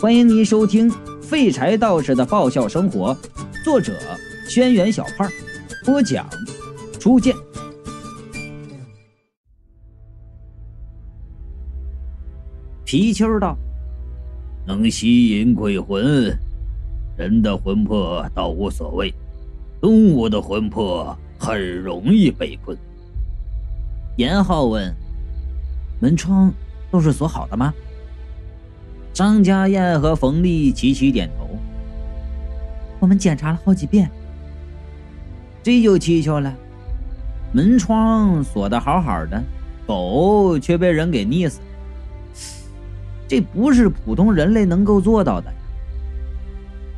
欢迎您收听《废柴道士的爆笑生活》，作者：轩辕小胖，播讲：初见。皮丘道：“能吸引鬼魂，人的魂魄倒无所谓，动物的魂魄很容易被困。”严浩问：“门窗都是锁好的吗？”张家燕和冯丽齐齐点头。我们检查了好几遍，这就蹊跷了。门窗锁得好好的，狗却被人给溺死了。这不是普通人类能够做到的呀！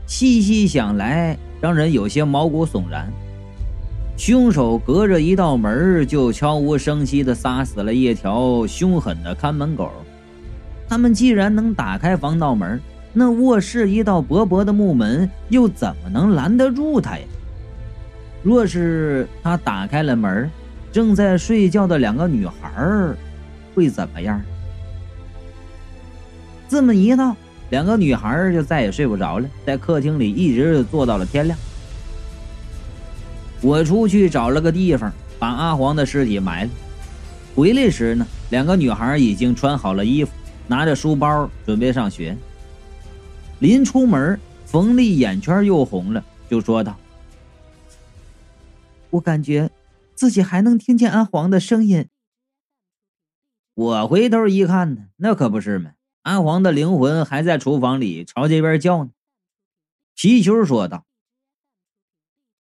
细细想来，让人有些毛骨悚然。凶手隔着一道门，就悄无声息地杀死了一条凶狠的看门狗。他们既然能打开防盗门，那卧室一道薄薄的木门又怎么能拦得住他呀？若是他打开了门，正在睡觉的两个女孩会怎么样？这么一闹，两个女孩就再也睡不着了，在客厅里一直坐到了天亮。我出去找了个地方，把阿黄的尸体埋了。回来时呢，两个女孩已经穿好了衣服。拿着书包准备上学，临出门，冯丽眼圈又红了，就说道：“我感觉自己还能听见阿黄的声音。”我回头一看呢，那可不是嘛，阿黄的灵魂还在厨房里朝这边叫呢。皮球说道：“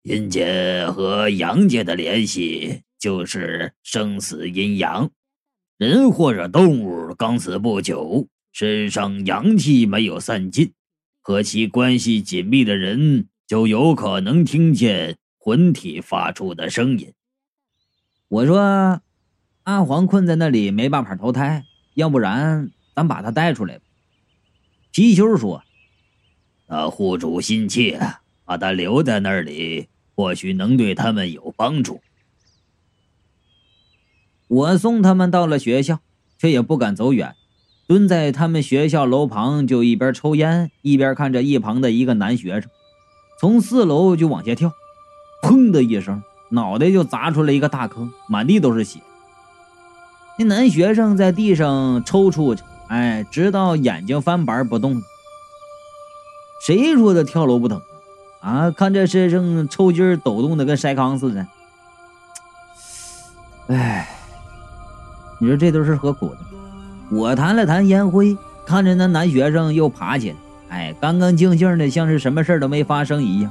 阴界和阳界的联系就是生死阴阳。”人或者动物刚死不久，身上阳气没有散尽，和其关系紧密的人就有可能听见魂体发出的声音。我说：“阿黄困在那里没办法投胎，要不然咱把他带出来吧。”皮球说：“那护主心切，把他留在那里，或许能对他们有帮助。”我送他们到了学校，却也不敢走远，蹲在他们学校楼旁，就一边抽烟一边看着一旁的一个男学生，从四楼就往下跳，砰的一声，脑袋就砸出了一个大坑，满地都是血。那男学生在地上抽搐着，哎，直到眼睛翻白不动了。谁说的跳楼不疼啊？看这身上抽筋抖动的跟筛糠似的，哎。你说这都是何苦的？我弹了弹烟灰，看着那男学生又爬起来，哎，干干净净的，像是什么事都没发生一样，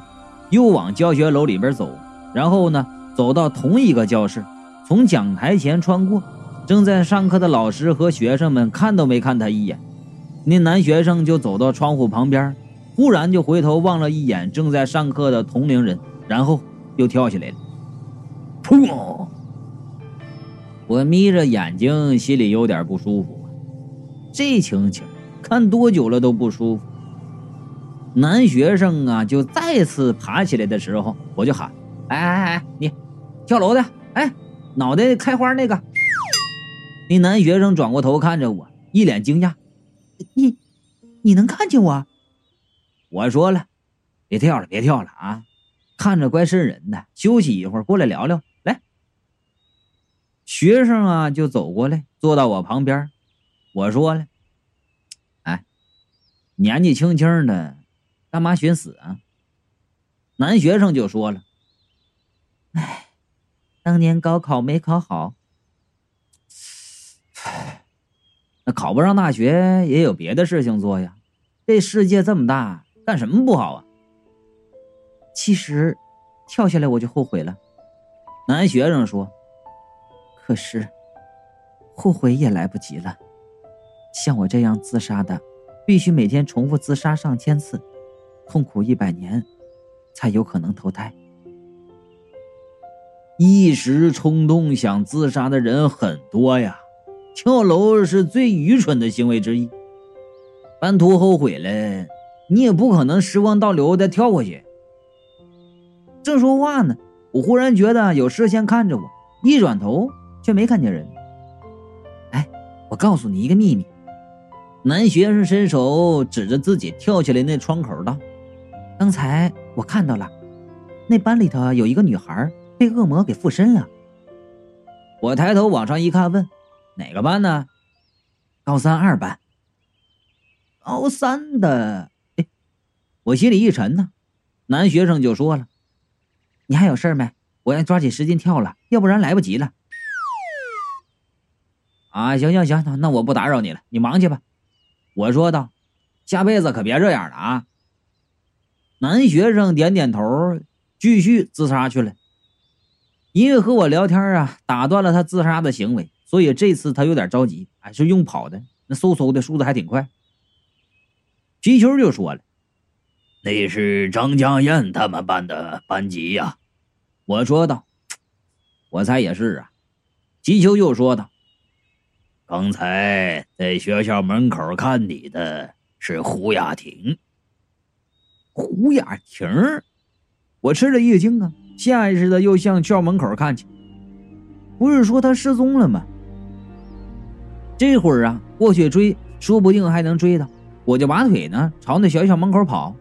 又往教学楼里边走。然后呢，走到同一个教室，从讲台前穿过，正在上课的老师和学生们看都没看他一眼。那男学生就走到窗户旁边，忽然就回头望了一眼正在上课的同龄人，然后又跳起来了，砰！我眯着眼睛，心里有点不舒服。这情景看多久了都不舒服。男学生啊，就再次爬起来的时候，我就喊：“哎哎哎，你跳楼的，哎，脑袋开花那个。”那男学生转过头看着我，一脸惊讶：“你，你能看见我？”我说了：“别跳了，别跳了啊，看着怪瘆人的。休息一会儿，过来聊聊。”学生啊，就走过来，坐到我旁边。我说了：“哎，年纪轻轻的，干嘛寻死啊？”男学生就说了：“哎，当年高考没考好，那考不上大学也有别的事情做呀。这世界这么大，干什么不好啊？”其实，跳下来我就后悔了。男学生说。可是，后悔也来不及了。像我这样自杀的，必须每天重复自杀上千次，痛苦一百年，才有可能投胎。一时冲动想自杀的人很多呀，跳楼是最愚蠢的行为之一。半途后悔了，你也不可能时光倒流再跳过去。正说话呢，我忽然觉得有视线看着我，一转头。却没看见人。哎，我告诉你一个秘密，男学生伸手指着自己跳起来那窗口道：“刚才我看到了，那班里头有一个女孩被恶魔给附身了。”我抬头往上一看，问：“哪个班呢？”“高三二班。”“高三的。”哎，我心里一沉呢。男学生就说了：“你还有事没？我要抓紧时间跳了，要不然来不及了。”啊，行行行，那那我不打扰你了，你忙去吧。我说道：“下辈子可别这样了啊！”男学生点点头，继续自杀去了。因为和我聊天啊，打断了他自杀的行为，所以这次他有点着急，还是用跑的，那嗖嗖的速度还挺快。皮球就说了：“那是张家燕他们班的班级呀。”我说道：“我猜也是啊。”皮球又说道。刚才在学校门口看你的是胡雅婷。胡雅婷，我吃了一惊啊，下意识的又向校门口看去。不是说她失踪了吗？这会儿啊，过去追，说不定还能追到。我就拔腿呢，朝那学校门口跑。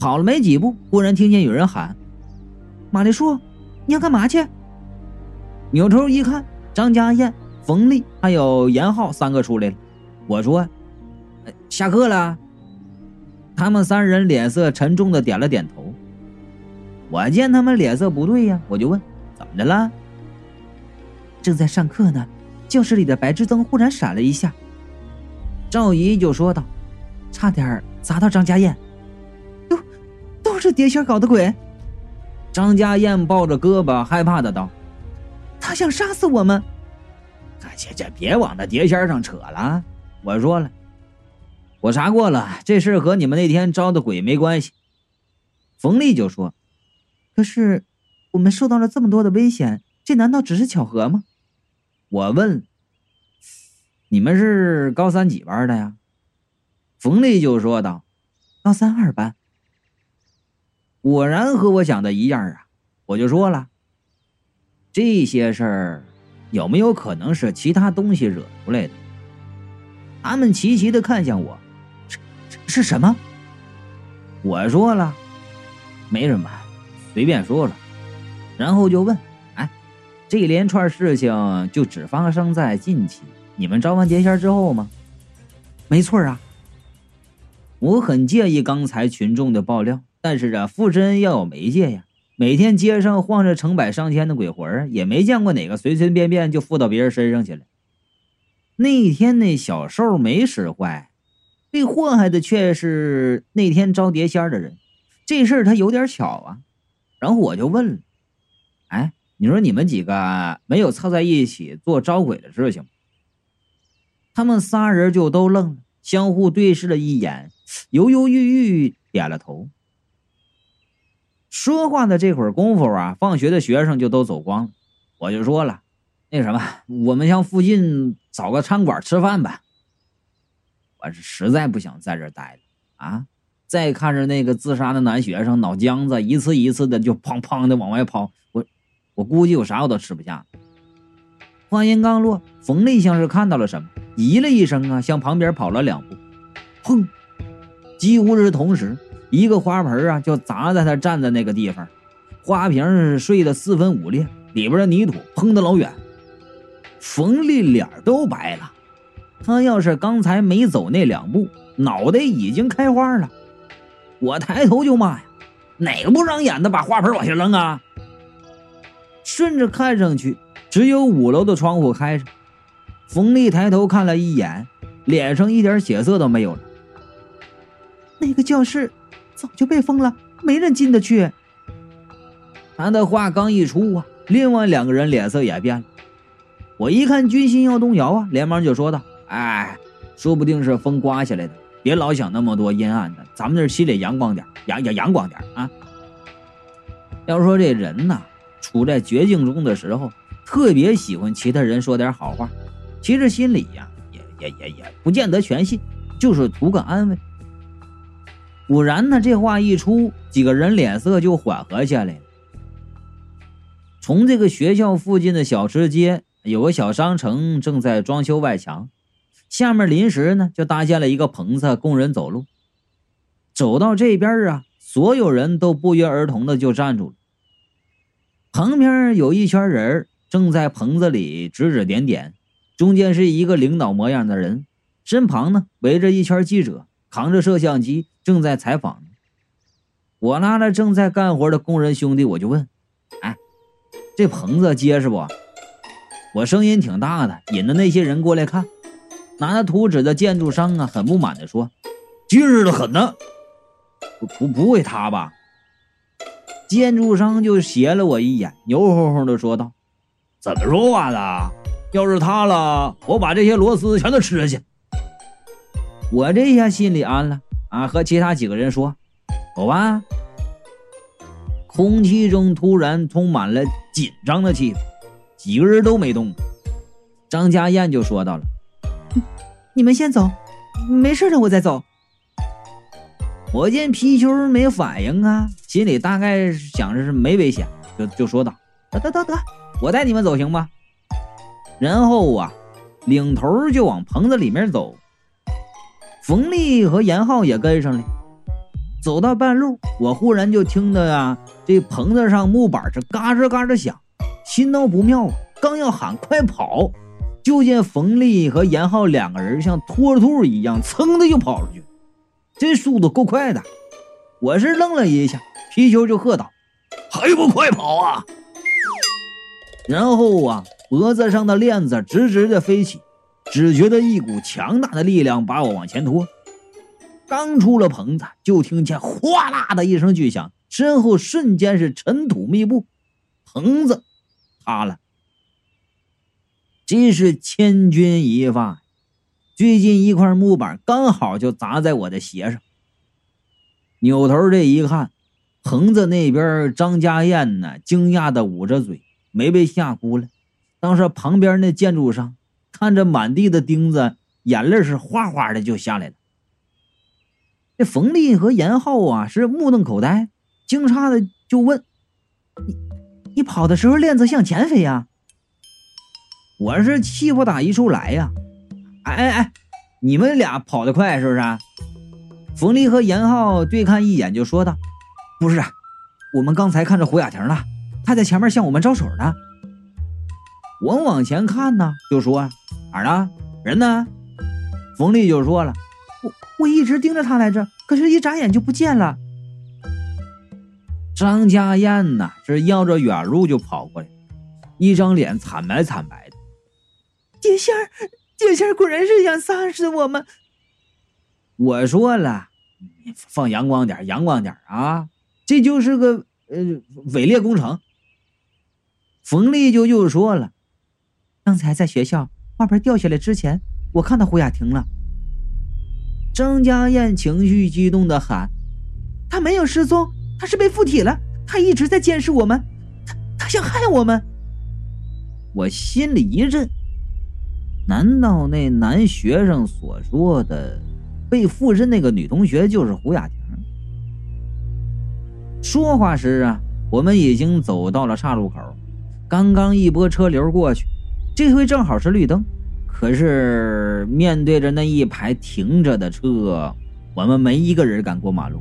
跑了没几步，忽然听见有人喊：“马丽树，你要干嘛去？”扭头一看，张家燕。冯丽还有严浩三个出来了，我说：“下课了。”他们三人脸色沉重的点了点头。我见他们脸色不对呀，我就问：“怎么的了？”正在上课呢，教室里的白炽灯忽然闪了一下。赵姨就说道：“差点砸到张家燕，都都是碟仙搞的鬼。”张家燕抱着胳膊，害怕的道：“他想杀死我们。”啊这这别往那碟仙上扯了。我说了，我查过了，这事和你们那天招的鬼没关系。冯丽就说：“可是我们受到了这么多的危险，这难道只是巧合吗？”我问：“你们是高三几班的呀？”冯丽就说道：“高三二班。”果然和我想的一样啊！我就说了，这些事儿。有没有可能是其他东西惹出来的？他们齐齐的看向我，是是什么？我说了，没什么，随便说说。然后就问：“哎，这一连串事情就只发生在近期？你们招完碟仙之后吗？”没错啊。我很介意刚才群众的爆料，但是啊，附身要有媒介呀。每天街上晃着成百上千的鬼魂也没见过哪个随随便便就附到别人身上去了。那天那小兽没使坏，被祸害的却是那天招碟仙的人。这事儿他有点巧啊。然后我就问了：“哎，你说你们几个没有凑在一起做招鬼的事情？”他们仨人就都愣了，相互对视了一眼，犹犹豫豫点了头。说话的这会儿功夫啊，放学的学生就都走光了。我就说了，那什么，我们向附近找个餐馆吃饭吧。我是实在不想在这待了啊！再看着那个自杀的男学生脑浆子一次一次的就砰砰的往外跑，我我估计我啥我都吃不下。话音刚落，冯丽像是看到了什么，咦了一声啊，向旁边跑了两步，砰！几乎是同时。一个花盆啊，就砸在他站的那个地方，花瓶碎得四分五裂，里边的泥土喷得老远。冯丽脸都白了，他要是刚才没走那两步，脑袋已经开花了。我抬头就骂呀：“哪个不长眼的把花盆往下扔啊？”顺着看上去，只有五楼的窗户开着。冯丽抬头看了一眼，脸上一点血色都没有了。那个教室。早就被封了，没人进得去。他的话刚一出啊，另外两个人脸色也变了。我一看军心要动摇啊，连忙就说道：“哎，说不定是风刮下来的，别老想那么多阴暗的，咱们这心里阳光点，阳阳阳光点啊。要说这人呐，处在绝境中的时候，特别喜欢其他人说点好话，其实心里呀，也也也也不见得全信，就是图个安慰。”果然呢，这话一出，几个人脸色就缓和下来。从这个学校附近的小吃街，有个小商城正在装修外墙，下面临时呢就搭建了一个棚子供人走路。走到这边啊，所有人都不约而同的就站住了。旁边有一圈人正在棚子里指指点点，中间是一个领导模样的人，身旁呢围着一圈记者，扛着摄像机正在采访呢。我拉着正在干活的工人兄弟，我就问：“哎，这棚子结实不？”我声音挺大的，引得那些人过来看。拿着图纸的建筑商啊，很不满的说：“结实的很呢。”不不不会塌吧？建筑商就斜了我一眼，牛哄哄的说道：“怎么说话的？要是塌了，我把这些螺丝全都吃下去。”我这下心里安了啊，和其他几个人说：“走吧。”空气中突然充满了紧张的气氛，几个人都没动。张家燕就说到了：“你们先走，没事的，我再走。”我见皮球没反应啊，心里大概想着是没危险，就就说道：“得得得得，我带你们走行吗？”然后啊，领头就往棚子里面走。冯丽和严浩也跟上了。走到半路，我忽然就听到呀，这棚子上木板是嘎吱嘎吱响，心道不妙啊，刚要喊快跑，就见冯丽和严浩两个人像脱兔一样，噌的就跑出去。这速度够快的，我是愣了一下，皮球就喝道：“还不快跑啊！”然后啊，脖子上的链子直直的飞起，只觉得一股强大的力量把我往前拖。刚出了棚子，就听见哗啦的一声巨响，身后瞬间是尘土密布，棚子塌了。真是千钧一发。最近一块木板刚好就砸在我的鞋上。扭头这一看，棚子那边张家燕呢，惊讶的捂着嘴，没被吓哭了。当时旁边那建筑商看着满地的钉子，眼泪是哗哗的就下来了。这冯丽和严浩啊是目瞪口呆，惊诧的就问：“你你跑的时候链子向前飞呀？”我是气不打一处来呀。哎哎哎，你们俩跑得快是不是？冯丽和严浩对看一眼，就说道：“不是，我们刚才看着胡雅婷了，她在前面向我们招手呢。”我往前看呢，就说：“哪儿呢？人呢？”冯丽就说了：“我我一直盯着他来着，可是一眨眼就不见了。”张家燕呐，是绕着远路就跑过来，一张脸惨白惨白的，姐仙儿。这仙果然是想杀死我们。我说了，你放阳光点，阳光点啊！这就是个呃伪劣工程。冯丽就又说了，刚才在学校花盆掉下来之前，我看到胡雅婷了。张家燕情绪激动的喊：“她没有失踪，她是被附体了，她一直在监视我们，她她想害我们。”我心里一震。难道那男学生所说的被附身那个女同学就是胡雅婷？说话时啊，我们已经走到了岔路口，刚刚一波车流过去，这回正好是绿灯。可是面对着那一排停着的车，我们没一个人敢过马路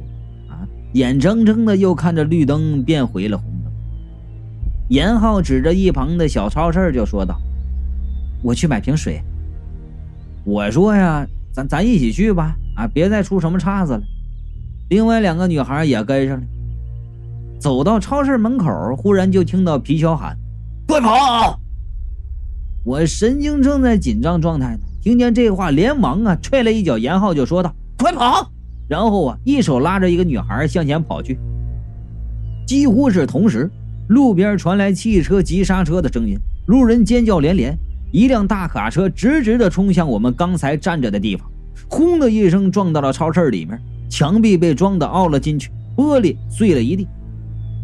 啊！眼睁睁的又看着绿灯变回了红灯。严浩指着一旁的小超市就说道。我去买瓶水。我说呀，咱咱一起去吧，啊，别再出什么岔子了。另外两个女孩也跟上了。走到超市门口，忽然就听到皮球喊：“快跑！”我神经正在紧张状态呢，听见这话，连忙啊踹了一脚严浩，就说道：“快跑！”然后啊，一手拉着一个女孩向前跑去。几乎是同时，路边传来汽车急刹车的声音，路人尖叫连连。一辆大卡车直直的冲向我们刚才站着的地方，轰的一声撞到了超市里面，墙壁被撞得凹了进去，玻璃碎了一地。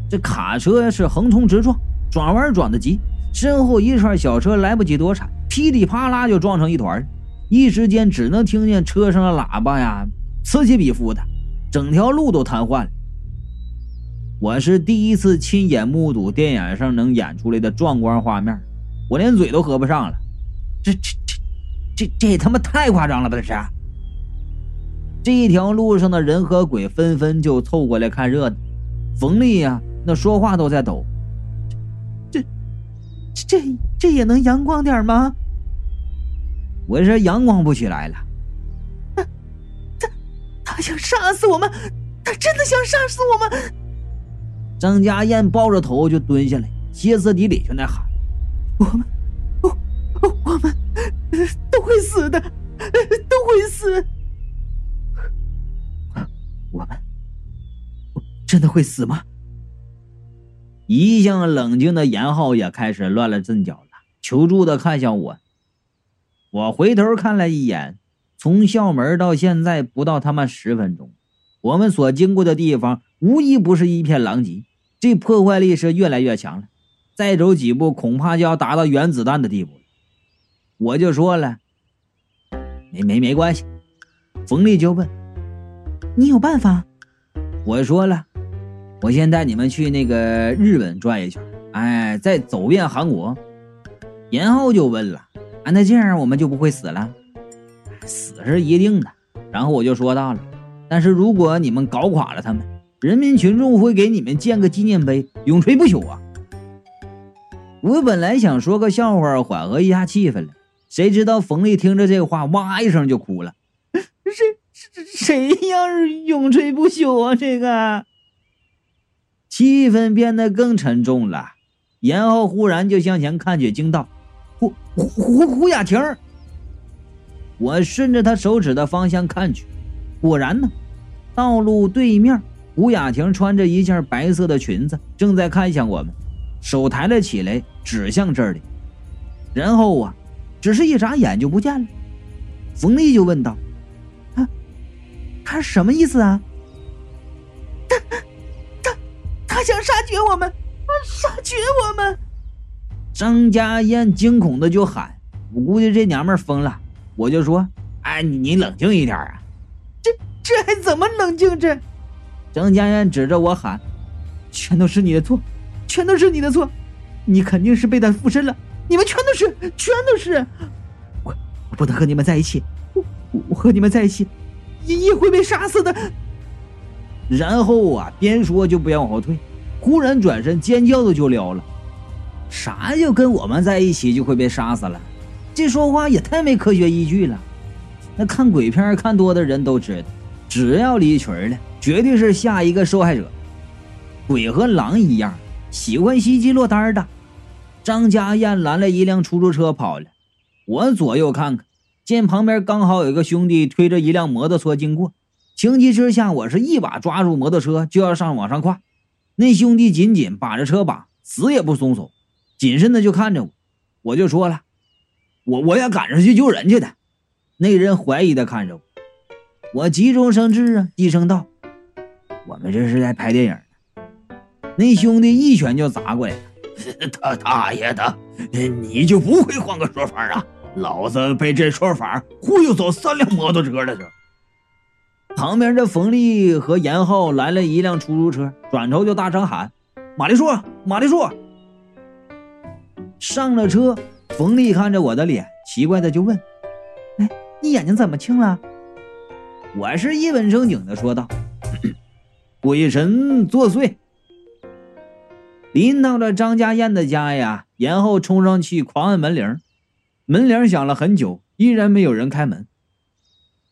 这卡车是横冲直撞，转弯转得急，身后一串小车来不及躲闪，噼里啪啦就撞成一团，一时间只能听见车上的喇叭呀此起彼伏的，整条路都瘫痪了。我是第一次亲眼目睹电影上能演出来的壮观画面。我连嘴都合不上了，这这这这这他妈太夸张了吧！这是。这一条路上的人和鬼纷纷就凑过来看热闹。冯丽呀，那说话都在抖。这这也能阳光点吗？我说阳光不起来了。他他他想杀死我们！他真的想杀死我们！张家燕抱着头就蹲下来，歇斯底里就那喊：“我们，我我们都会死的，都会死！我们，真的会死吗？”一向冷静的严浩也开始乱了阵脚了，求助的看向我。我回头看了一眼，从校门到现在不到他妈十分钟，我们所经过的地方无一不是一片狼藉，这破坏力是越来越强了。再走几步，恐怕就要达到原子弹的地步了。我就说了，没没没关系。冯丽就问：“你有办法？”我说了：“我先带你们去那个日本转一圈，哎，再走遍韩国。”严浩就问了。啊那这样我们就不会死了，死是一定的。然后我就说到了，但是如果你们搞垮了他们，人民群众会给你们建个纪念碑，永垂不朽啊！我本来想说个笑话缓和一下气氛了，谁知道冯丽听着这话，哇一声就哭了。谁谁谁要是永垂不朽啊？这个气氛变得更沉重了。严浩忽然就向前看去，惊道。胡胡胡胡雅婷，我顺着他手指的方向看去，果然呢，道路对面，胡雅婷穿着一件白色的裙子，正在看向我们，手抬了起来，指向这里。然后啊，只是一眨眼就不见了。冯丽就问道：“他他什么意思啊？想杀绝我们，杀绝我们！”张家燕惊恐的就喊：“我估计这娘们疯了。”我就说：“哎，你你冷静一点啊！这这还怎么冷静？这……”张家燕指着我喊：“全都是你的错，全都是你的错！你肯定是被他附身了！你们全都是，全都是！我我不能和你们在一起，我我和你们在一起也也会被杀死的！”然后啊，边说就边往后退，忽然转身尖叫的就撩了。啥就跟我们在一起就会被杀死了？这说话也太没科学依据了。那看鬼片看多的人都知道，只要离群了，绝对是下一个受害者。鬼和狼一样，喜欢袭击落单的。张家燕拦了一辆出租车跑了，我左右看看，见旁边刚好有个兄弟推着一辆摩托车经过，情急之下，我是一把抓住摩托车就要上往上跨，那兄弟紧紧把着车把，死也不松手。谨慎的就看着我，我就说了，我我要赶上去救人去的。那人怀疑的看着我，我急中生智啊，低声道：“我们这是在拍电影。”那兄弟一拳就砸过来了，他大爷的，你就不会换个说法啊？老子被这说法忽悠走三辆摩托车了。就旁边的冯丽和严浩来了一辆出租车，转头就大声喊：“马丽树，马丽树！”上了车，冯丽看着我的脸，奇怪的就问：“哎，你眼睛怎么青了？”我是一本正经的说道：“ 鬼神作祟。”临到了张家燕的家呀，严后冲上去狂按门铃，门铃响了很久，依然没有人开门。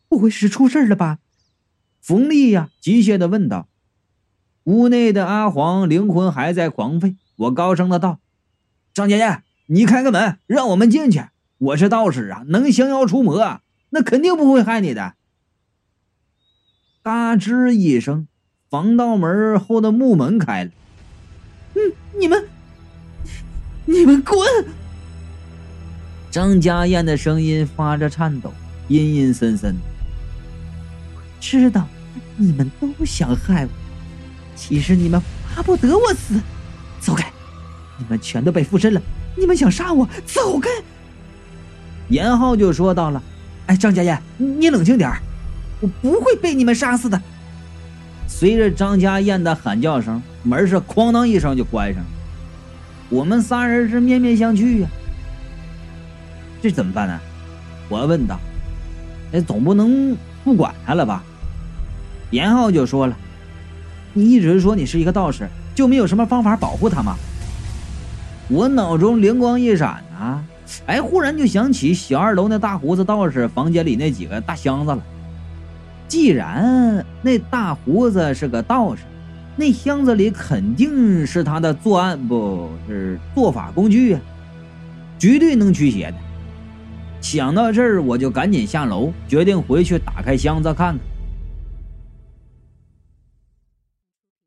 不会是出事了吧？冯丽呀，急切的问道。屋内的阿黄灵魂还在狂吠，我高声的道。张家燕，你开个门，让我们进去。我是道士啊，能降妖除魔，那肯定不会害你的。嘎吱一声，防盗门后的木门开了。嗯，你们，你们滚！张家燕的声音发着颤抖，阴阴森森。知道你们都想害我，其实你们巴不得我死。走开！你们全都被附身了！你们想杀我？走开！严浩就说到了：“哎，张家燕，你冷静点我不会被你们杀死的。”随着张家燕的喊叫声，门是哐当一声就关上了。我们仨人是面面相觑呀，这怎么办呢？我问道：“哎，总不能不管他了吧？”严浩就说了：“你一直说你是一个道士，就没有什么方法保护他吗？”我脑中灵光一闪啊，哎，忽然就想起小二楼那大胡子道士房间里那几个大箱子了。既然那大胡子是个道士，那箱子里肯定是他的作案不是做法工具啊，绝对能驱邪的。想到这儿，我就赶紧下楼，决定回去打开箱子看看。